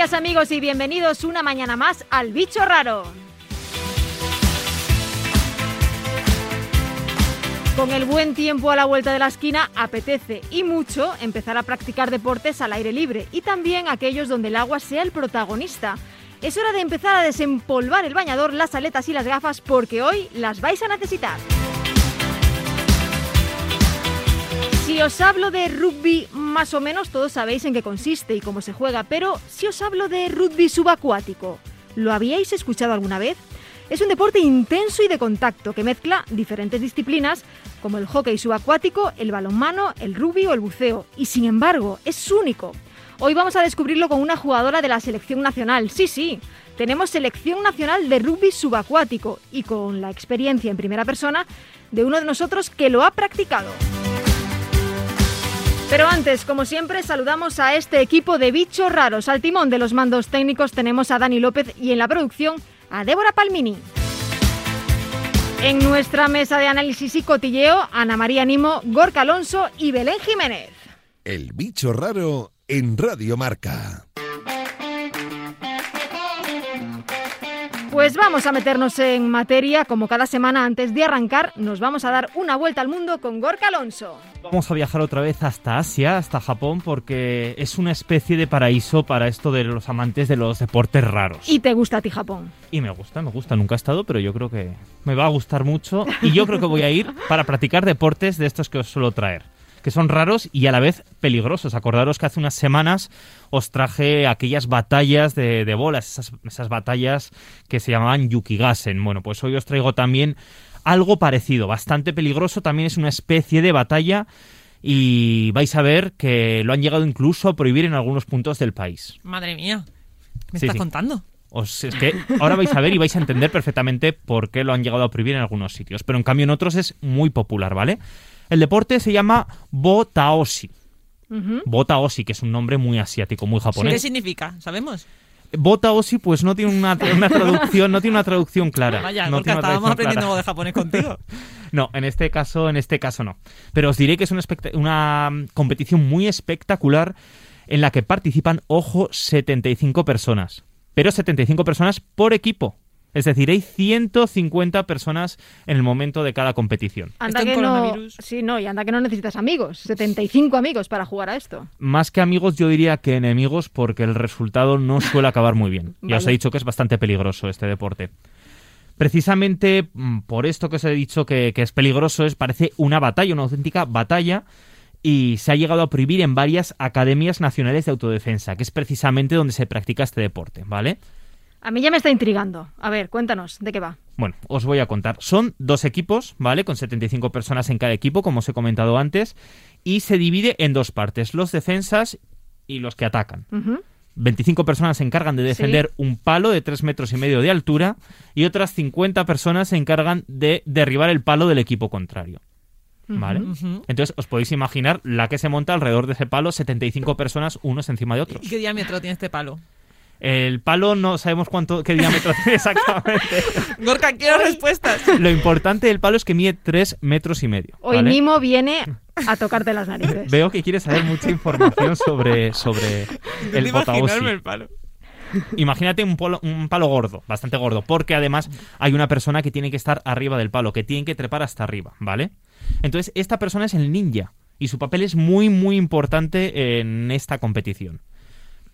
días amigos y bienvenidos una mañana más al Bicho Raro. Con el buen tiempo a la vuelta de la esquina, apetece y mucho empezar a practicar deportes al aire libre y también aquellos donde el agua sea el protagonista. Es hora de empezar a desempolvar el bañador, las aletas y las gafas porque hoy las vais a necesitar. Si os hablo de rugby, más o menos todos sabéis en qué consiste y cómo se juega, pero si os hablo de rugby subacuático, ¿lo habíais escuchado alguna vez? Es un deporte intenso y de contacto que mezcla diferentes disciplinas como el hockey subacuático, el balonmano, el rugby o el buceo, y sin embargo es único. Hoy vamos a descubrirlo con una jugadora de la selección nacional. Sí, sí, tenemos selección nacional de rugby subacuático y con la experiencia en primera persona de uno de nosotros que lo ha practicado. Pero antes, como siempre, saludamos a este equipo de bichos raros. Al timón de los mandos técnicos tenemos a Dani López y en la producción a Débora Palmini. En nuestra mesa de análisis y cotilleo, Ana María Nimo, Gorka Alonso y Belén Jiménez. El bicho raro en Radio Marca. Pues vamos a meternos en materia, como cada semana antes de arrancar, nos vamos a dar una vuelta al mundo con Gorka Alonso. Vamos a viajar otra vez hasta Asia, hasta Japón, porque es una especie de paraíso para esto de los amantes de los deportes raros. ¿Y te gusta a ti Japón? Y me gusta, me gusta, nunca he estado, pero yo creo que me va a gustar mucho y yo creo que voy a ir para practicar deportes de estos que os suelo traer que son raros y a la vez peligrosos. Acordaros que hace unas semanas os traje aquellas batallas de, bolas, esas, esas, batallas que se llamaban Yukigasen. Bueno, pues hoy os traigo también algo parecido, bastante peligroso, también es una especie de batalla y vais a ver que lo han llegado incluso a prohibir en algunos puntos del país. Madre mía, ¿me estás contando? Os, es que ahora vais a ver y vais a entender perfectamente por qué lo han llegado a prohibir en algunos sitios, pero en cambio en otros es muy popular, ¿vale? El deporte se llama Botaoshi. Botaoshi, que es un nombre muy asiático, muy japonés. ¿Qué significa? ¿Sabemos? Botaoshi, pues no tiene una, traducción, no tiene una traducción clara. Vaya, no estábamos aprendiendo algo de japonés contigo. no, en este caso, en este caso no. Pero os diré que es una, una competición muy espectacular en la que participan, ojo, 75 personas. Pero 75 personas por equipo. Es decir, hay 150 personas en el momento de cada competición. Anda que no, sí, no, y anda que no necesitas amigos, 75 amigos para jugar a esto. Más que amigos, yo diría que enemigos, porque el resultado no suele acabar muy bien. Ya os he dicho que es bastante peligroso este deporte. Precisamente mm, por esto que os he dicho que, que es peligroso, es parece una batalla, una auténtica batalla y se ha llegado a prohibir en varias academias nacionales de autodefensa, que es precisamente donde se practica este deporte, ¿vale? A mí ya me está intrigando. A ver, cuéntanos, ¿de qué va? Bueno, os voy a contar. Son dos equipos, ¿vale? Con 75 personas en cada equipo, como os he comentado antes, y se divide en dos partes, los defensas y los que atacan. 25 personas se encargan de defender un palo de 3 metros y medio de altura y otras 50 personas se encargan de derribar el palo del equipo contrario. ¿Vale? Entonces os podéis imaginar la que se monta alrededor de ese palo, 75 personas unos encima de otros. ¿Y qué diámetro tiene este palo? El palo no sabemos cuánto qué diámetro tiene exactamente. Gorka, quiero respuestas. Lo importante del palo es que mide 3 metros y medio. Hoy Nimo viene a tocarte las narices. Veo que quieres saber mucha información sobre, sobre el botaoshi. el palo. Imagínate un, un, palo gordo, bastante gordo, porque además hay una persona que tiene que estar arriba del palo, que tiene que trepar hasta arriba, ¿vale? Entonces, esta persona es el ninja y su papel es muy, muy importante en esta competición.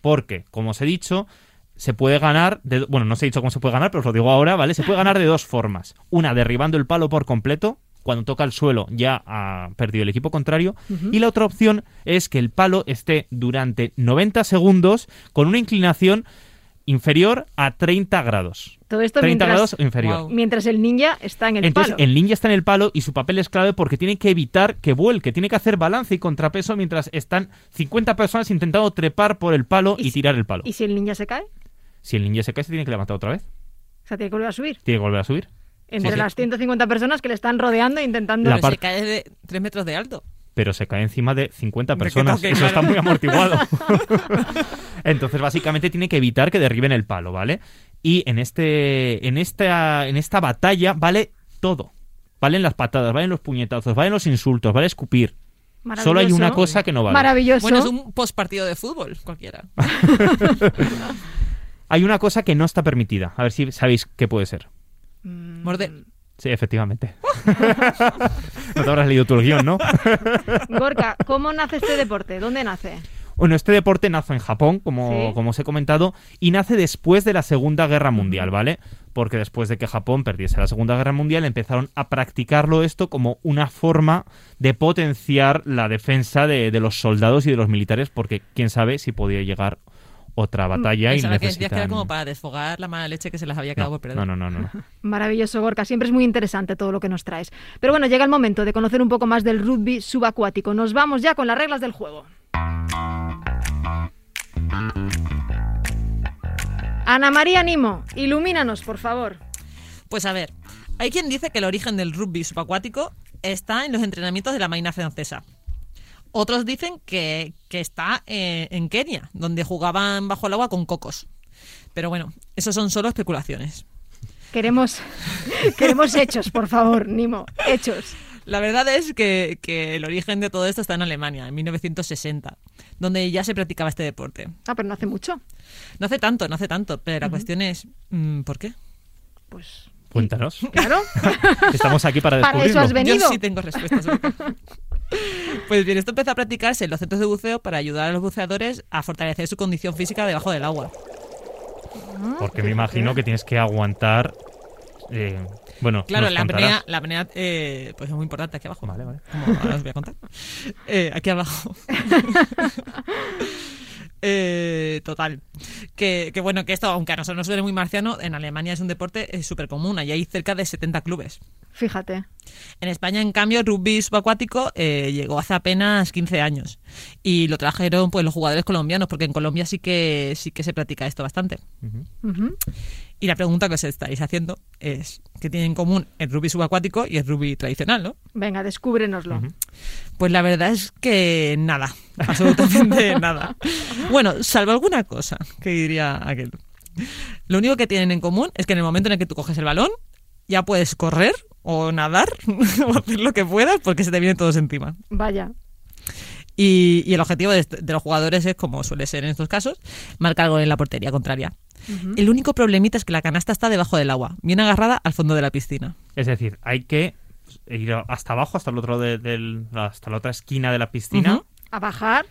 Porque, como os he dicho, se puede ganar, de, bueno, no os he dicho cómo se puede ganar, pero os lo digo ahora, ¿vale? Se puede ganar de dos formas. Una, derribando el palo por completo, cuando toca el suelo ya ha perdido el equipo contrario. Y la otra opción es que el palo esté durante 90 segundos con una inclinación inferior a 30 grados. Todo esto 30 grados inferior. Mientras el ninja está en el Entonces, palo. el ninja está en el palo y su papel es clave porque tiene que evitar que vuelque, tiene que hacer balance y contrapeso mientras están 50 personas intentando trepar por el palo y, tirar el palo. ¿Y si el ninja se cae? Si el ninja se cae, se tiene que levantar otra vez. O sea, tiene que volver a subir. Tiene que volver a subir. Entre las 150 personas que le están rodeando e intentando... La se cae de 3 metros de alto pero se cae encima de 50 personas. Eso está muy amortiguado. Entonces, básicamente tiene que evitar que derriben el palo, ¿vale? Y en este en esta en esta batalla vale todo. Valen las patadas, valen los puñetazos, valen los insultos, vale escupir. Solo hay una cosa que no vale. Maravilloso. Bueno, es un postpartido de fútbol, cualquiera. Hay una cosa que no está permitida. A ver si sabéis qué puede ser. Mm, Morder. Sí, efectivamente. no te habrás leído tú el guion, ¿no? Gorka, ¿cómo nace este deporte? ¿Dónde nace? Bueno, este deporte nace en Japón, como, Sí. como os he comentado, y nace después de la Segunda Guerra Mundial, ¿vale? Porque después de que Japón perdiese la Segunda Guerra Mundial, empezaron a practicarlo esto como una forma de potenciar la defensa de, de los soldados y de los militares, porque quién sabe si podía llegar otra batalla y Pensaba que decías que era necesitan... como para desfogar la mala leche que se las había quedado no, por perder. no, no, no, no. Maravilloso, Gorka. Siempre es muy interesante todo lo que nos traes. Pero bueno, llega el momento de conocer un poco más del rugby subacuático. Nos vamos ya con las reglas del juego. Ana María Nimo, ilumínanos, por favor. Pues a ver, hay quien dice que el origen del rugby subacuático está en los entrenamientos de la Marina Francesa. Otros dicen que, que está eh, en Kenia, donde jugaban bajo el agua con cocos. Pero bueno, eso son solo especulaciones. Queremos, queremos hechos, por favor, Nimo. Hechos. La verdad es que, que el origen de todo esto está en Alemania, en 1960, donde ya se practicaba este deporte. Ah, pero no hace mucho. No hace tanto, no hace tanto, pero la cuestión es, mm, ¿por qué? Pues Cuéntanos. claro. Estamos aquí para Para descubrirlo. eso has venido. Yo sí tengo respuestas. Pues bien, esto empezó a practicarse en los centros de buceo para ayudar a los buceadores a fortalecer su condición física debajo del agua. Porque me imagino que tienes que aguantar... eh, bueno, Claro, la apnea, la apnea eh, pues es muy importante aquí abajo. Vale, vale. Como ahora os voy a contar. Eh, aquí abajo. Eh, total. Que, que bueno, que esto, aunque a nosotros nos suene muy marciano, en Alemania es un deporte súper común. Allí hay cerca de 70 clubes. Fíjate. En España, en cambio, el rugby subacuático eh, llegó hace apenas 15 años. Y lo trajeron pues los jugadores colombianos, porque en Colombia sí que, sí que se practica esto bastante. Y la pregunta que os estáis haciendo es, ¿qué tiene en común el rugby subacuático y el rugby tradicional, no? Venga, descúbrenoslo. Pues la verdad es que nada, absolutamente nada. Bueno, salvo alguna cosa que diría aquel. Lo único que tienen en común es que en el momento en el que tú coges el balón, ya puedes correr o nadar o hacer lo que puedas porque se te vienen todos encima. Vaya. Y, y el objetivo de, de los jugadores es, como suele ser en estos casos, marcar gol en la portería contraria. El único problemita es que la canasta está debajo del agua, bien agarrada al fondo de la piscina. Es decir, hay que ir hasta abajo, hasta el otro de- del, hasta la otra esquina de la piscina. Ujú. A bajar.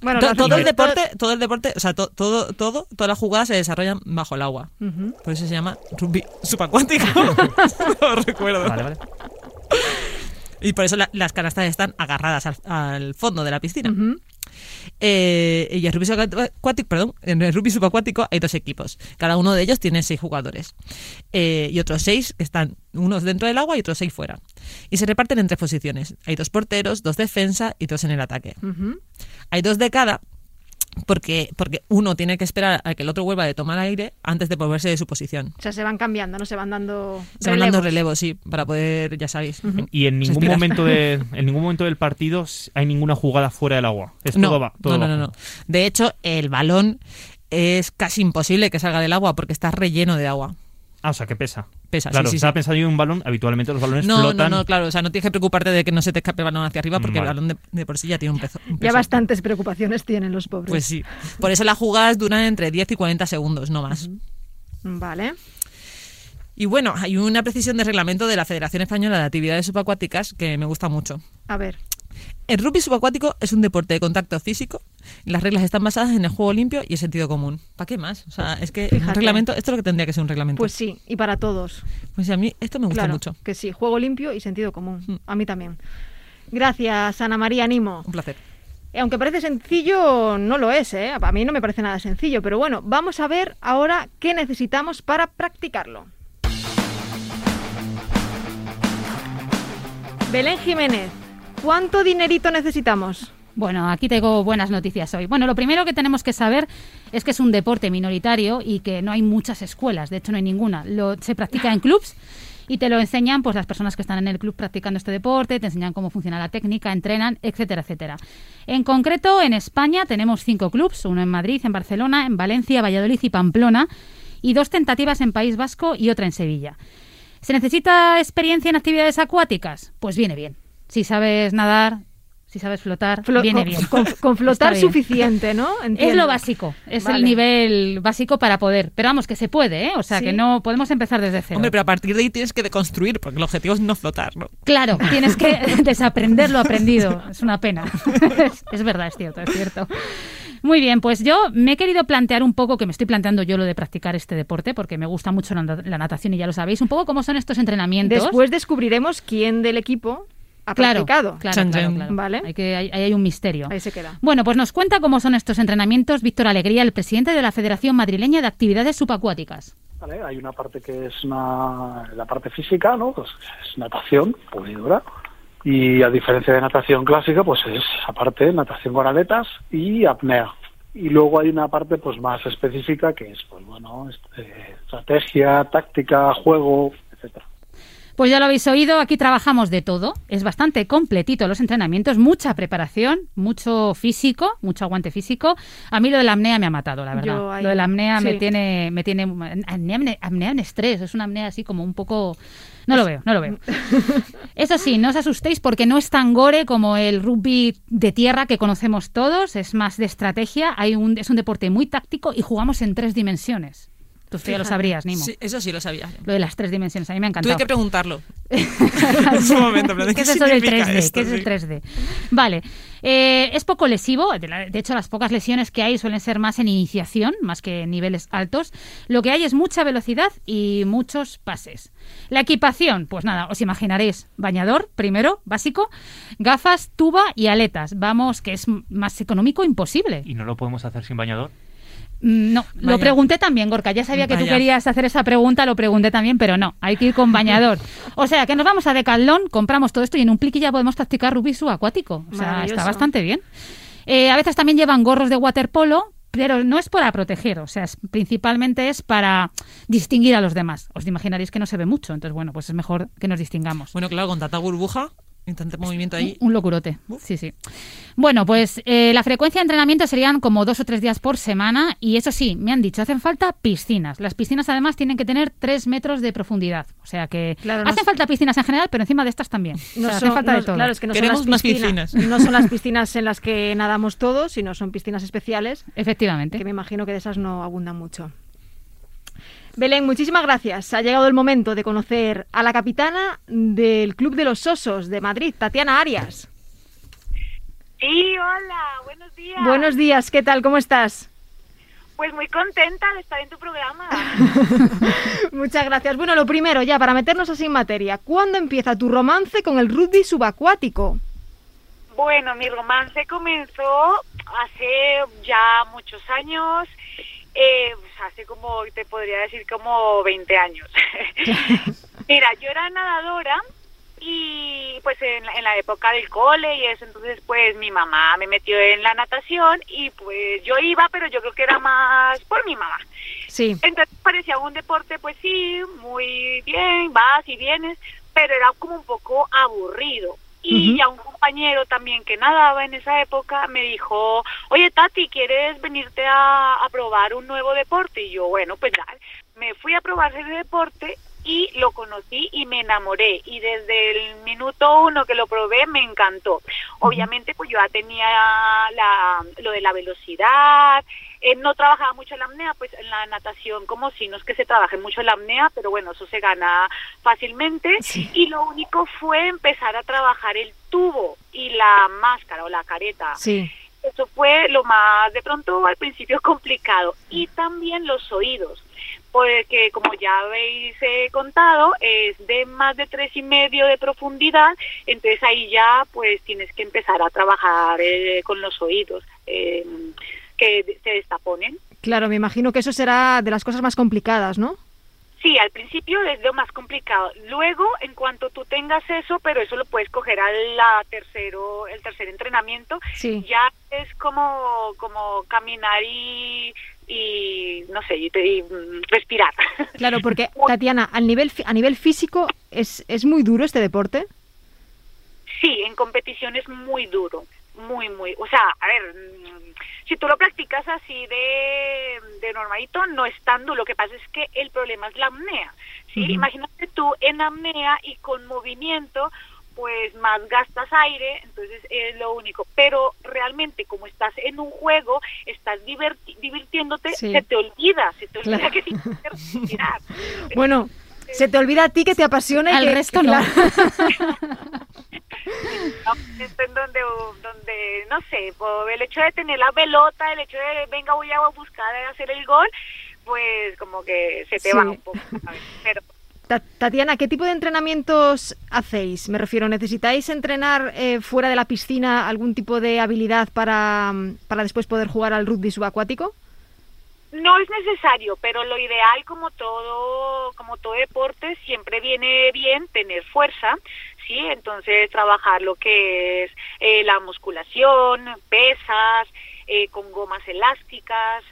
Bueno, To- todo el deporte, todo el deporte, o sea, to- todo, todo, todas las jugadas se desarrollan bajo el agua. Ujú. Por eso se llama rugby subacuático. no recuerdo. Vale, vale. Y por eso la- las canastas están agarradas al, al fondo de la piscina. Eh, y el rugby subacuático, perdón, en el rugby subacuático hay dos equipos. Cada uno de ellos tiene seis jugadores. Eh, y otros seis están unos dentro del agua y otros seis fuera. Y se reparten en tres posiciones. Hay dos porteros, dos defensa y dos en el ataque. Hay dos de cada porque, porque uno tiene que esperar a que el otro vuelva de tomar aire antes de moverse de su posición. O sea, se van cambiando, no se van dando. Se van dando relevos. relevos, sí, para poder, ya sabéis. Y en ningún Respirar. momento de, en ningún momento del partido hay ninguna jugada fuera del agua. Es no, todo va, todo no, no, no, no. De hecho, el balón es casi imposible que salga del agua porque está relleno de agua. Ah, o sea, que pesa. Pesa, claro, sí, sí, estaba sí. pensando en un balón, habitualmente los balones No, flotan. no, no, claro. O sea, no tienes que preocuparte de que no se te escape el balón hacia arriba porque Vale. el balón de, de por sí ya tiene un peso. un Ya bastantes preocupaciones tienen los pobres. Pues sí. Por eso las jugadas duran entre 10 y 40 segundos, no más. Vale. Y bueno, hay una precisión de reglamento de la Federación Española de Actividades Subacuáticas que me gusta mucho. A ver. El rugby subacuático es un deporte de contacto físico. Las reglas están basadas en el juego limpio y el sentido común. ¿Para qué más? O sea, es que un reglamento, esto es lo que tendría que ser un reglamento. Pues sí, y para todos. Pues a mí esto me gusta claro, mucho. que sí, juego limpio y sentido común. Mm. A mí también. Gracias, Ana María Nimo. Un placer. Eh, Aunque parece sencillo, no lo es, ¿eh? A mí no me parece nada sencillo, pero bueno, vamos a ver ahora qué necesitamos para practicarlo. Belén Jiménez, ¿cuánto dinerito necesitamos? Bueno, aquí tengo buenas noticias hoy. Bueno, lo primero que tenemos que saber es que es un deporte minoritario y que no hay muchas escuelas, de hecho no hay ninguna. Lo, se practica en clubs y te lo enseñan pues las personas que están en el club practicando este deporte, te enseñan cómo funciona la técnica, entrenan, etcétera, etcétera. En concreto, en España tenemos cinco clubs, uno en Madrid, en Barcelona, en Valencia, Valladolid y Pamplona, y dos tentativas en País Vasco y otra en Sevilla. ¿Se necesita experiencia en actividades acuáticas? Pues viene bien. Si sabes nadar, Si sabes flotar, Flo- viene con, bien. Con, con flotar bien. suficiente, ¿no? Es lo básico, es Vale. el nivel básico para poder. Pero vamos, que se puede, ¿eh? O sea, Sí. que no podemos empezar desde cero. Hombre, pero a partir de ahí tienes que deconstruir, porque el objetivo es no flotar, ¿no? Claro, tienes que desaprender lo aprendido. Es una pena. Es, es verdad, es cierto, es cierto. Muy bien, pues yo me he querido plantear un poco, que me estoy planteando yo lo de practicar este deporte, porque me gusta mucho la, la natación y ya lo sabéis, un poco cómo son estos entrenamientos. Después descubriremos quién del equipo ha claro, practicado. claro, Chan, claro, chan. claro. Vale. Hay que, hay, ahí hay un misterio. Ahí se queda. Bueno, pues nos cuenta cómo son estos entrenamientos Víctor Alegría, el presidente de la Federación Madrileña de Actividades Subacuáticas. Vale, hay una parte que es una, la parte física, ¿no? Pues es natación pura y dura. Y a diferencia de natación clásica, pues es aparte natación con aletas y apnea. Y luego hay una parte pues más específica que es, pues bueno, este, estrategia, táctica, juego, etcétera. Pues ya lo habéis oído, aquí trabajamos de todo. Es bastante completito los entrenamientos, mucha preparación, mucho físico, mucho aguante físico. A mí lo de la apnea me ha matado, la verdad. Yo ahí- lo de la apnea me tiene, me tiene apnea, apnea en estrés. Es una apnea así como un poco. No lo veo, no lo veo. Eso sí, no os asustéis porque no es tan gore como el rugby de tierra que conocemos todos. Es más de estrategia. Hay un, es un deporte muy táctico y jugamos en tres dimensiones. Tú esto ya lo sabrías, Nimo. Sí, eso sí lo sabía. Lo de las tres dimensiones, a mí me ha Tuve que preguntarlo. en su momento. pero ¿de ¿Qué es qué eso del significa 3D? esto? ¿Qué es el Sí. 3D? Vale. Eh, es poco lesivo. De, la- de hecho, las pocas lesiones que hay suelen ser más en iniciación, más que en niveles altos. Lo que hay es mucha velocidad y muchos pases. La equipación, pues nada, os imaginaréis. Bañador, primero, básico. Gafas, tuba y aletas. Vamos, que es más económico imposible. ¿Y no lo podemos hacer sin bañador? Mm, No, lo pregunté también, Gorka. Ya sabía que tú querías hacer esa pregunta, lo pregunté también, pero no, hay que ir con bañador. O sea, que nos vamos a Decathlon, compramos todo esto y en un pliqui ya podemos practicar rugby subacuático. O sea, está bastante bien. Eh, a veces también llevan gorros de waterpolo, pero no es para proteger, o sea, es- principalmente es para distinguir a los demás. Os imaginaréis que no se ve mucho, entonces bueno, pues es mejor que nos distingamos. Bueno, claro, con tanta burbuja y tanto movimiento ahí. Un locurote. Sí, sí. Bueno, pues eh, la frecuencia de entrenamiento serían como dos o tres días por semana y eso sí, me han dicho, hacen falta piscinas. Las piscinas además tienen que tener tres metros de profundidad. O sea que Claro, hacen falta piscinas en general, pero encima de estas también. O No sea, son, hace falta no- de todo. Claro, es que no Queremos son las piscinas, piscinas. no son las piscinas en las que nadamos todos, sino son piscinas especiales, Efectivamente. que me imagino que de esas no abundan mucho. Belén, muchísimas gracias. Ha llegado el momento de conocer a la capitana del Club de los Osos de Madrid, Tatiana Arias. Sí, hola, buenos días. Buenos días, ¿qué tal? ¿Cómo estás? Pues muy contenta de estar en tu programa. Muchas gracias. Bueno, lo primero, ya para meternos así en materia, ¿cuándo empieza tu romance con el rugby subacuático? bueno, mi romance comenzó hace ya muchos años, eh, pues hace como, te podría decir, como 20 años. Mira, yo era nadadora y pues en la, en la época del cole y eso, entonces pues mi mamá me metió en la natación y pues yo iba, pero yo creo que era más por mi mamá. Sí. Entonces parecía un deporte, pues sí, muy bien, vas y vienes, pero era como un poco aburrido. Y Ujú. ya un compañero también que nadaba en esa época me dijo, oye Tati, ¿quieres venirte a, a probar un nuevo deporte? Y yo, bueno, pues dale. Me fui a probar ese deporte y lo conocí y me enamoré. Y desde el minuto uno que lo probé me encantó. Obviamente, pues yo ya tenía la, lo de la velocidad, eh, no trabajaba mucho la apnea, pues en la natación como si no es que se trabaje mucho la apnea, pero bueno, eso se gana fácilmente. Y lo único fue empezar a trabajar el tubo y la máscara o la careta. Sí. Eso fue lo más, de pronto al principio complicado. Y también los oídos, porque como ya habéis eh, contado, es de más de tres y medio de profundidad, entonces ahí ya pues tienes que empezar a trabajar eh, con los oídos, eh, que se destaponen. Claro, me imagino que eso será de las cosas más complicadas, ¿no? Sí, al principio es lo más complicado. Luego, en cuanto tú tengas eso, pero eso lo puedes coger al la tercero, el tercer entrenamiento, Sí. ya es como, como caminar y, y no sé, y, y, mm, respirar. Claro, porque Tatiana, al nivel, a nivel físico, ¿es, ¿es muy duro este deporte? Sí, en competición es muy duro, muy, muy. O sea, a ver, mm, si tú lo practicas así de, de normalito, no es tan duro. Lo que pasa es que el problema es la apnea. ¿sí? Imagínate tú en apnea y con movimiento, pues más gastas aire, entonces es lo único. Pero realmente como estás en un juego, estás diverti- divirtiéndote, Sí. se te olvida, se te olvida Claro. que tienes que respirar. Bueno, se te olvida a ti que te apasiona y Al que, resto no. en donde, donde, no sé, el hecho de tener la pelota, el hecho de, venga, voy a buscar hacer el gol, pues como que se te Sí. va un poco. ¿sabes? Pero Ta- Tatiana, ¿qué tipo de entrenamientos hacéis? Me refiero, ¿necesitáis entrenar eh, fuera de la piscina algún tipo de habilidad para, mm, para después poder jugar al rugby subacuático? No es necesario, pero lo ideal, como todo, como todo deporte, siempre viene bien tener fuerza, sí. Entonces trabajar lo que es eh, la musculación, pesas, eh, con gomas elásticas.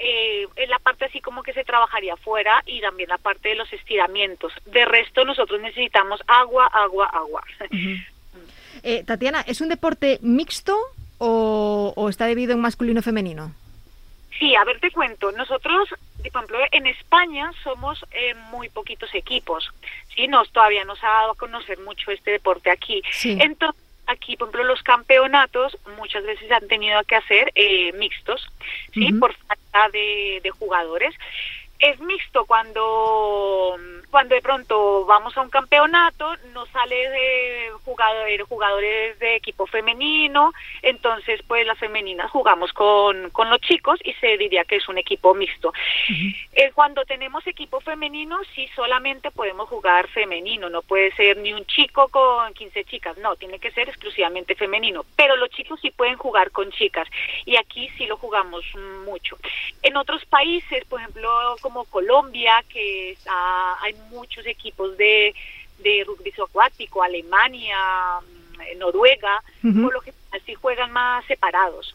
Eh, en la parte así como que se trabajaría afuera y también la parte de los estiramientos. De resto nosotros necesitamos agua, agua, agua. Eh, Tatiana, ¿es un deporte mixto o, o está dividido en masculino y femenino? Sí, a ver, te cuento. Nosotros, por ejemplo, en España somos eh, muy poquitos equipos. Sí, nos todavía nos ha dado a conocer mucho este deporte aquí. Sí. Entonces, aquí, por ejemplo, los campeonatos muchas veces han tenido que hacer eh, mixtos, sí, por falta de, de jugadores. Es mixto cuando cuando de pronto vamos a un campeonato, nos sale de jugadores, jugadores de equipo femenino, entonces pues las femeninas jugamos con, con los chicos y se diría que es un equipo mixto. Eh, cuando tenemos equipo femenino, sí solamente podemos jugar femenino, no puede ser ni un chico con 15 chicas, no, tiene que ser exclusivamente femenino, pero los chicos sí pueden jugar con chicas y aquí sí lo jugamos mucho. En otros países, por ejemplo, como Colombia, que está, hay muchos equipos de, de rugby acuático, Alemania, mm, Noruega, por lo que sí juegan más separados.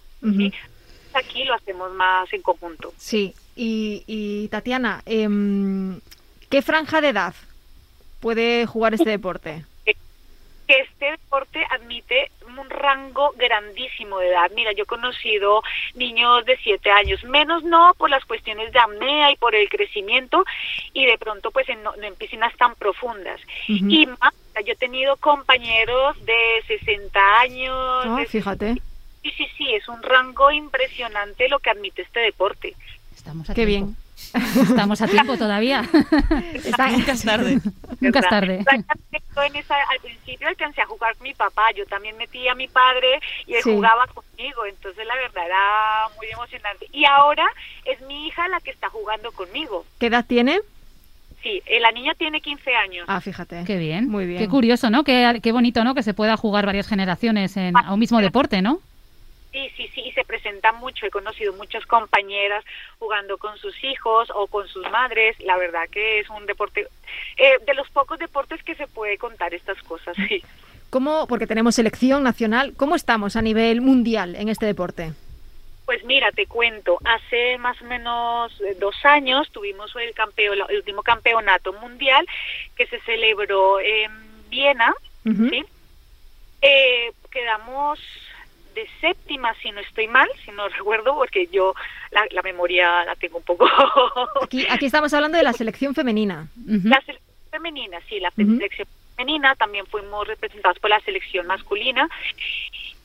Aquí lo hacemos más en conjunto. Sí, y, y Tatiana, em, ¿qué franja de edad puede jugar este deporte? Que este deporte admite un rango grandísimo de edad. Mira, yo he conocido niños de siete años, menos no por las cuestiones de apnea y por el crecimiento, y de pronto pues en, no- en piscinas tan profundas. Y más, yo he tenido compañeros de 60 años. Ah, de- fíjate, Sí, sí, sí, es un rango impresionante lo que admite este deporte. Estamos a qué tiempo. bien. Estamos a tiempo todavía. Está- Nunca es tarde. Nunca es ¿verdad? tarde. Exactamente, yo en esa, al principio alcancé a jugar con mi papá, yo también metí a mi padre y él Sí. jugaba conmigo, entonces la verdad era muy emocionante. Y ahora es mi hija la que está jugando conmigo. ¿Qué edad tiene? Sí, eh, la niña tiene 15 años. Ah, fíjate. Qué bien. Muy bien. Qué curioso, ¿no? Qué, qué bonito, ¿no? Que se pueda jugar varias generaciones en, a un mismo deporte, ¿no? Sí, sí, sí, se presenta mucho. He conocido muchas compañeras jugando con sus hijos o con sus madres. La verdad que es un deporte, eh, de los pocos deportes que se puede contar estas cosas, sí. ¿Cómo, porque tenemos selección nacional, ¿cómo estamos a nivel mundial en este deporte? Pues mira, te cuento, hace más o menos eh, dos años tuvimos el, el último campeonato mundial que se celebró en Viena. ¿sí? Eh, quedamos de séptima, si no estoy mal, si no recuerdo, porque yo la, la memoria la tengo un poco... Aquí, aquí estamos hablando de la selección femenina. La selección femenina, sí, la selección femenina, también fuimos representados por la selección masculina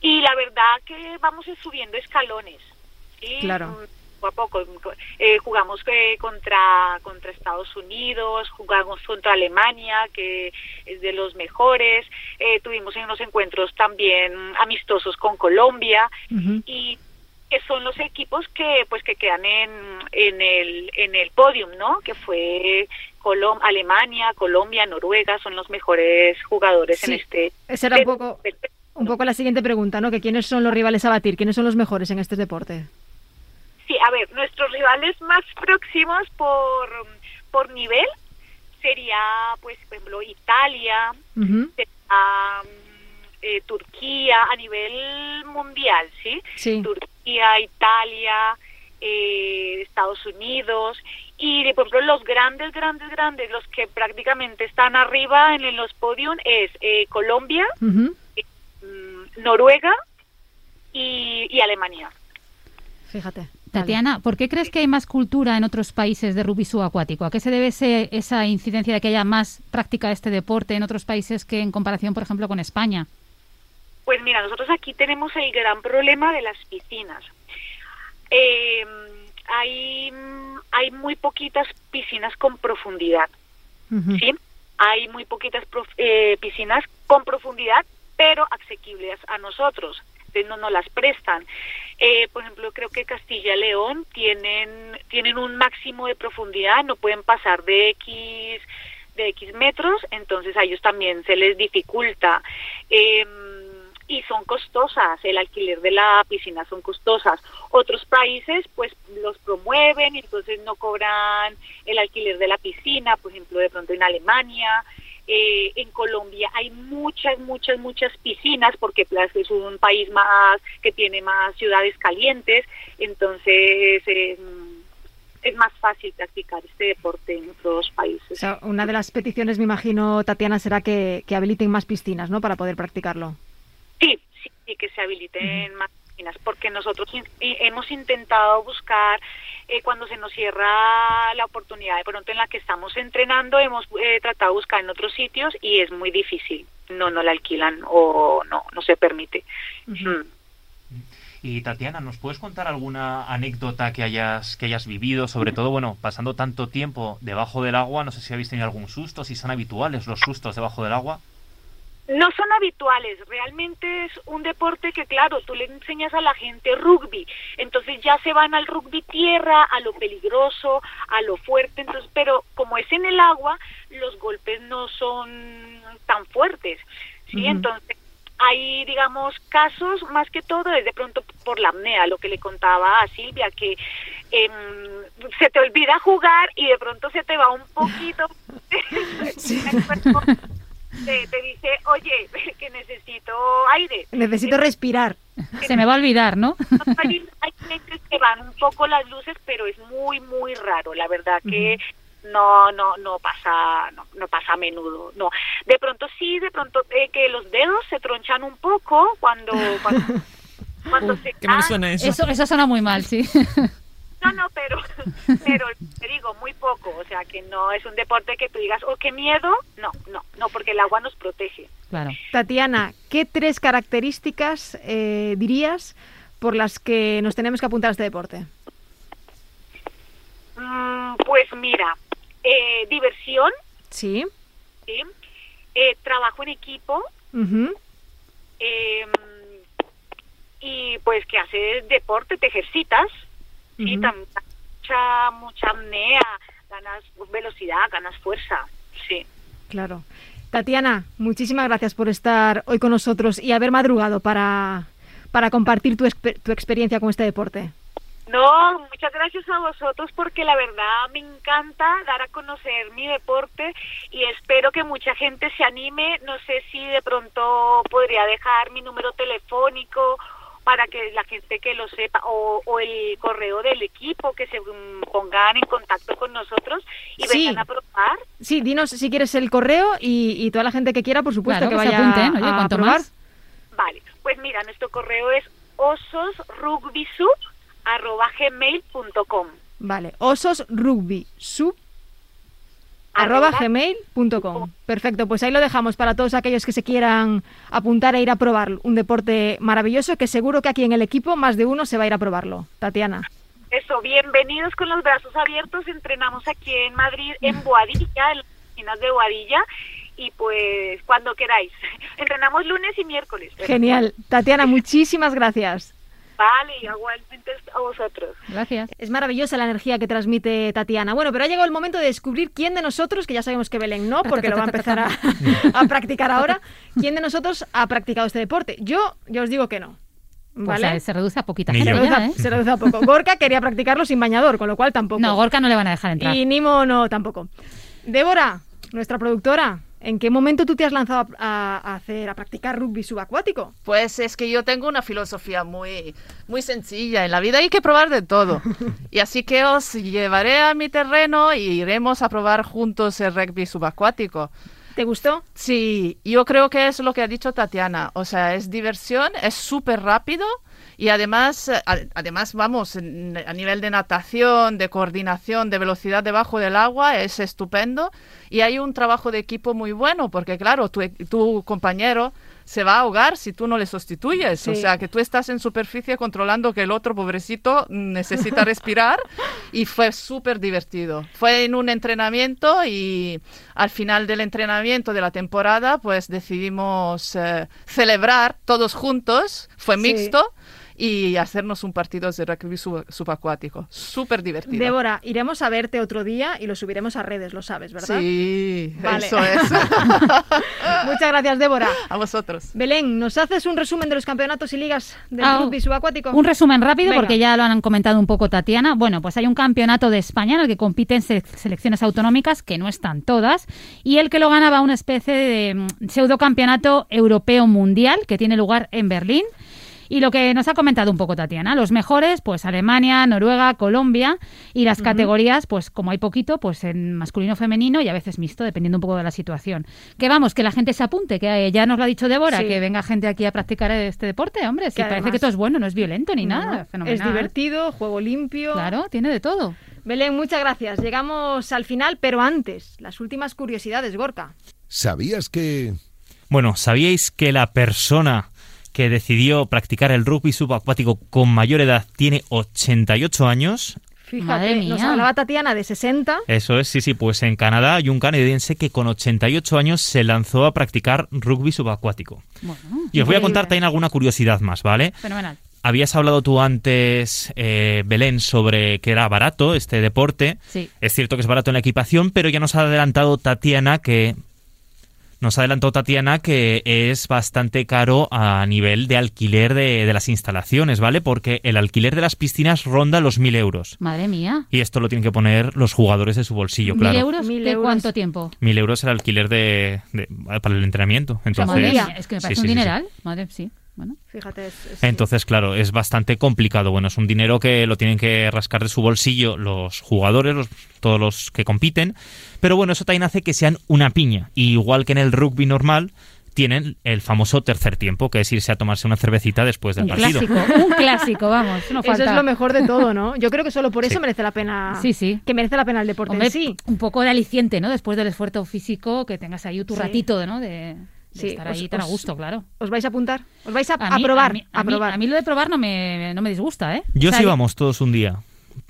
y la verdad que vamos subiendo escalones. ¿sí? Claro. Poco a poco. Eh, jugamos eh, contra, contra Estados Unidos, jugamos contra Alemania, que es de los mejores, eh, tuvimos unos encuentros también amistosos con Colombia y que son los equipos que pues que quedan en, en el en el podium no que fue Colom Alemania Colombia Noruega son los mejores jugadores Sí. en este Esa era un poco, un poco la siguiente pregunta, ¿no? Que quiénes son los rivales a batir, quiénes son los mejores en este deporte. Sí a ver nuestros rivales más próximos por por nivel sería pues por ejemplo Italia sería, mm, eh, Turquía a nivel mundial sí Sí. Turquía, Italia, eh, Estados Unidos y de por ejemplo los grandes, grandes, grandes, los que prácticamente están arriba en, en los podios es eh, Colombia, Ujú. mm, Noruega y, y Alemania. Fíjate. Tatiana, ¿por qué crees que hay más cultura en otros países de rugby subacuático? ¿A qué se debe ese- esa incidencia de que haya más práctica de este deporte en otros países que en comparación, por ejemplo, con España? Pues mira, nosotros aquí tenemos el gran problema de las piscinas. Eh, hay, hay muy poquitas piscinas con profundidad. ¿sí? Hay muy poquitas prof- eh, piscinas con profundidad, pero asequibles a nosotros. Entonces no nos las prestan. Eh, por ejemplo, creo que Castilla y León tienen, tienen un máximo de profundidad, no pueden pasar de X de X metros, entonces a ellos también se les dificulta. Eh, y son costosas, el alquiler de la piscina son costosas. Otros países pues los promueven y entonces no cobran el alquiler de la piscina, por ejemplo, de pronto en Alemania, eh, en Colombia hay muchas, muchas, muchas piscinas porque es un país más que tiene más ciudades calientes, entonces eh, es más fácil practicar este deporte en otros O países. sea, una de las peticiones, me imagino, Tatiana, será que, que habiliten más piscinas, ¿no? Para poder practicarlo. Sí, sí, que se habiliten más porque nosotros in- y hemos intentado buscar eh, cuando se nos cierra la oportunidad de pronto en la que estamos entrenando, hemos eh, tratado de buscar en otros sitios y es muy difícil. No, no la alquilan o no, no se permite. Mm. Y Tatiana, ¿nos puedes contar alguna anécdota que hayas, que hayas vivido? Sobre todo, bueno, pasando tanto tiempo debajo del agua, no sé si habéis tenido algún susto, si son habituales los sustos debajo del agua. No son habituales, realmente es un deporte que, claro, tú le enseñas a la gente rugby, entonces ya se van al rugby tierra, a lo peligroso, a lo fuerte, entonces, pero como es en el agua, los golpes no son tan fuertes, ¿sí? Entonces, hay, digamos, casos más que todo es de pronto por la apnea, lo que le contaba a Silvia, que em, se te olvida jugar y de pronto se te va un poquito te, te dice, oye, que necesito aire. Necesito respirar. Se me va a olvidar, ¿no? Hay, hay veces que van un poco las luces, pero es muy, muy raro. La verdad que no, no, no pasa, no, no pasa a menudo. No, de pronto sí, de pronto eh, que los dedos se tronchan un poco cuando, cuando, cuando se Qué mal caen. suena eso. Eso, eso suena muy mal, sí. No, no, pero, pero te digo, muy poco. O sea, que no es un deporte que tú digas, oh, qué miedo. No, no, no, porque el agua nos protege. Claro. Tatiana, ¿qué tres características eh, dirías por las que nos tenemos que apuntar a este deporte? Mm, pues mira, eh, diversión, Sí. ¿sí? Eh, trabajo en equipo eh, y pues que haces deporte, te ejercitas, sí, Ujú. tam- mucha, mucha apnea, ganas velocidad, ganas fuerza, sí. Claro. Tatiana, muchísimas gracias por estar hoy con nosotros y haber madrugado para, para compartir tu, exper- tu experiencia con este deporte. No, muchas gracias a vosotros porque la verdad me encanta dar a conocer mi deporte y espero que mucha gente se anime. No sé si de pronto podría dejar mi número telefónico para que la gente que lo sepa o, o el correo del equipo que se mm, pongan en contacto con nosotros y Sí. vengan a probar. Sí, dinos si quieres el correo y, y toda la gente que quiera, por supuesto, Claro, que que se vaya apunten, oye, a cuanto probar. más. Vale, pues mira, nuestro correo es ososrugbysub@gmail.com. Vale, osos rugby sub arroba gmail.com. Perfecto, pues ahí lo dejamos para todos aquellos que se quieran apuntar e ir a probar un deporte maravilloso que seguro que aquí en el equipo más de uno se va a ir a probarlo. Tatiana. Eso, bienvenidos con los brazos abiertos. Entrenamos aquí en Madrid, en Boadilla, en las oficinas de Boadilla. Y pues cuando queráis. Entrenamos lunes y miércoles. Genial. Tatiana, muchísimas gracias. Vale, igualmente a vosotros. Gracias. Es maravillosa la energía que transmite Tatiana. Bueno, pero ha llegado el momento de descubrir quién de nosotros, que ya sabemos que Belén no, porque lo va a empezar a, a practicar ahora, quién de nosotros ha practicado este deporte. Yo, yo os digo que no. Pues, ¿Vale? se reduce a poquita Ni se, gente reduce ¿eh? se reduce a poco. Gorka quería practicarlo sin bañador, con lo cual tampoco. No, Gorka no le van a dejar entrar. y Nimo no tampoco. Débora, nuestra productora, ¿en qué momento tú te has lanzado a, a hacer, a practicar rugby subacuático? Pues es que yo tengo una filosofía muy, muy sencilla. En la vida hay que probar de todo. Y así que os llevaré a mi terreno y iremos a probar juntos el rugby subacuático. ¿Te gustó? Sí, yo creo que es lo que ha dicho Tatiana. O sea, es diversión, es súper rápido y además, eh, además vamos, a nivel de natación, de coordinación, de velocidad debajo del agua, es estupendo. Y hay un trabajo de equipo muy bueno, porque claro, tu, tu compañero se va a ahogar si tú no le sustituyes. O Sí. sea, que tú estás en superficie controlando que el otro pobrecito necesita respirar y fue súper divertido. Fue en un entrenamiento y al final del entrenamiento de la temporada pues decidimos eh, celebrar todos juntos, fue Sí. Y hacernos un partido de rugby sub- subacuático. Súper divertido. Débora, iremos a verte otro día y lo subiremos a redes, lo sabes, ¿verdad? Sí, Vale. eso es. Muchas gracias, Débora. a vosotros. Belén, ¿nos haces un resumen de los campeonatos y ligas del Ah, rugby subacuático? Un resumen rápido Venga. porque ya lo han comentado un poco Tatiana. Bueno, pues hay un campeonato de España en el que compiten se- selecciones autonómicas, que no están todas, y el que lo ganaba una especie de mm, pseudocampeonato europeo mundial que tiene lugar en Berlín. Y lo que nos ha comentado un poco Tatiana, los mejores, pues Alemania, Noruega, Colombia, y las categorías, pues como hay poquito, pues en masculino, femenino y a veces mixto, dependiendo un poco de la situación. Que vamos, que la gente se apunte, que eh, ya nos lo ha dicho Débora, Sí. que venga gente aquí a practicar este deporte, hombre, si Que parece que todo es bueno, no es violento ni No, nada, Es fenomenal. divertido, juego limpio. Claro, tiene de todo. Belén, muchas gracias. Llegamos al final, pero antes, las últimas curiosidades, Gorka. ¿Sabías que... Bueno, ¿sabíais que la persona que decidió practicar el rugby subacuático con mayor edad tiene 88 años? Fíjate, nos hablaba Tatiana de 60. Eso es, sí, sí, pues en Canadá hay un canadiense que con 88 años se lanzó a practicar rugby subacuático. Bueno, Y os voy a contar también alguna curiosidad más, ¿vale? fenomenal. Habías hablado tú antes, eh, Belén, sobre que era barato este deporte. Sí. Es cierto que es barato en la equipación, pero ya nos ha adelantado Tatiana que nos ha adelantado Tatiana que es bastante caro a nivel de alquiler de, de las instalaciones, ¿vale? Porque el alquiler de las piscinas ronda los 1.000 euros. Madre mía. Y esto lo tienen que poner los jugadores de su bolsillo, ¿Mil claro. euros? Mil ¿De euros. cuánto tiempo? 1.000 euros el alquiler de, de- para el entrenamiento. Entonces, Madre mía, es que me parece sí, un sí, sí. dineral. Madre, sí. Bueno. Fíjate, es, es- Entonces, claro, es bastante complicado. Bueno, es un dinero que lo tienen que rascar de su bolsillo los jugadores, los- todos los que compiten. Pero bueno, eso también hace que sean una piña. Y igual que en el rugby normal, tienen el famoso tercer tiempo, que es irse a tomarse una cervecita después del Un partido. clásico, un clásico, vamos. No Eso es lo mejor de todo, ¿no? Yo creo que solo por eso Sí. merece la pena. Sí, sí. Que merece la pena el deporte Hombre, en sí. un poco de aliciente, ¿no? Después del esfuerzo físico, que tengas ahí tu Sí. ratito, ¿no? De, de Sí, estar os- ahí tan a os- gusto, claro. ¿Os vais a apuntar? ¿Os vais a, A a mí- probar? A mí, a a mí- probar. a mí lo de probar no me, no me disgusta, ¿eh? Yo O sea, sí vamos todos un día.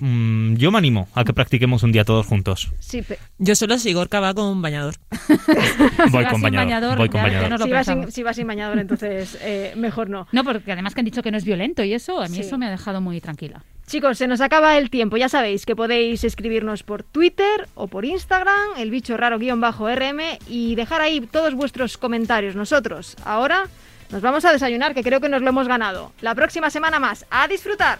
Mm, yo me animo a que practiquemos un día todos juntos. Sí, pe- Yo solo si Gorka va con bañador. Voy vas con sin bañador. bañador, voy con ya- ya bañador. nos lo si, vas sin, pensamos. si vas sin bañador, entonces eh, mejor no. No, porque además que han dicho que no es violento y eso, a mí Sí. eso me ha dejado muy tranquila. Chicos, se nos acaba el tiempo. Ya sabéis que podéis escribirnos por Twitter o por Instagram, el bicho raro-rm, y dejar ahí todos vuestros comentarios. Nosotros, ahora, nos vamos a desayunar, que creo que nos lo hemos ganado. La próxima semana más. ¡A disfrutar!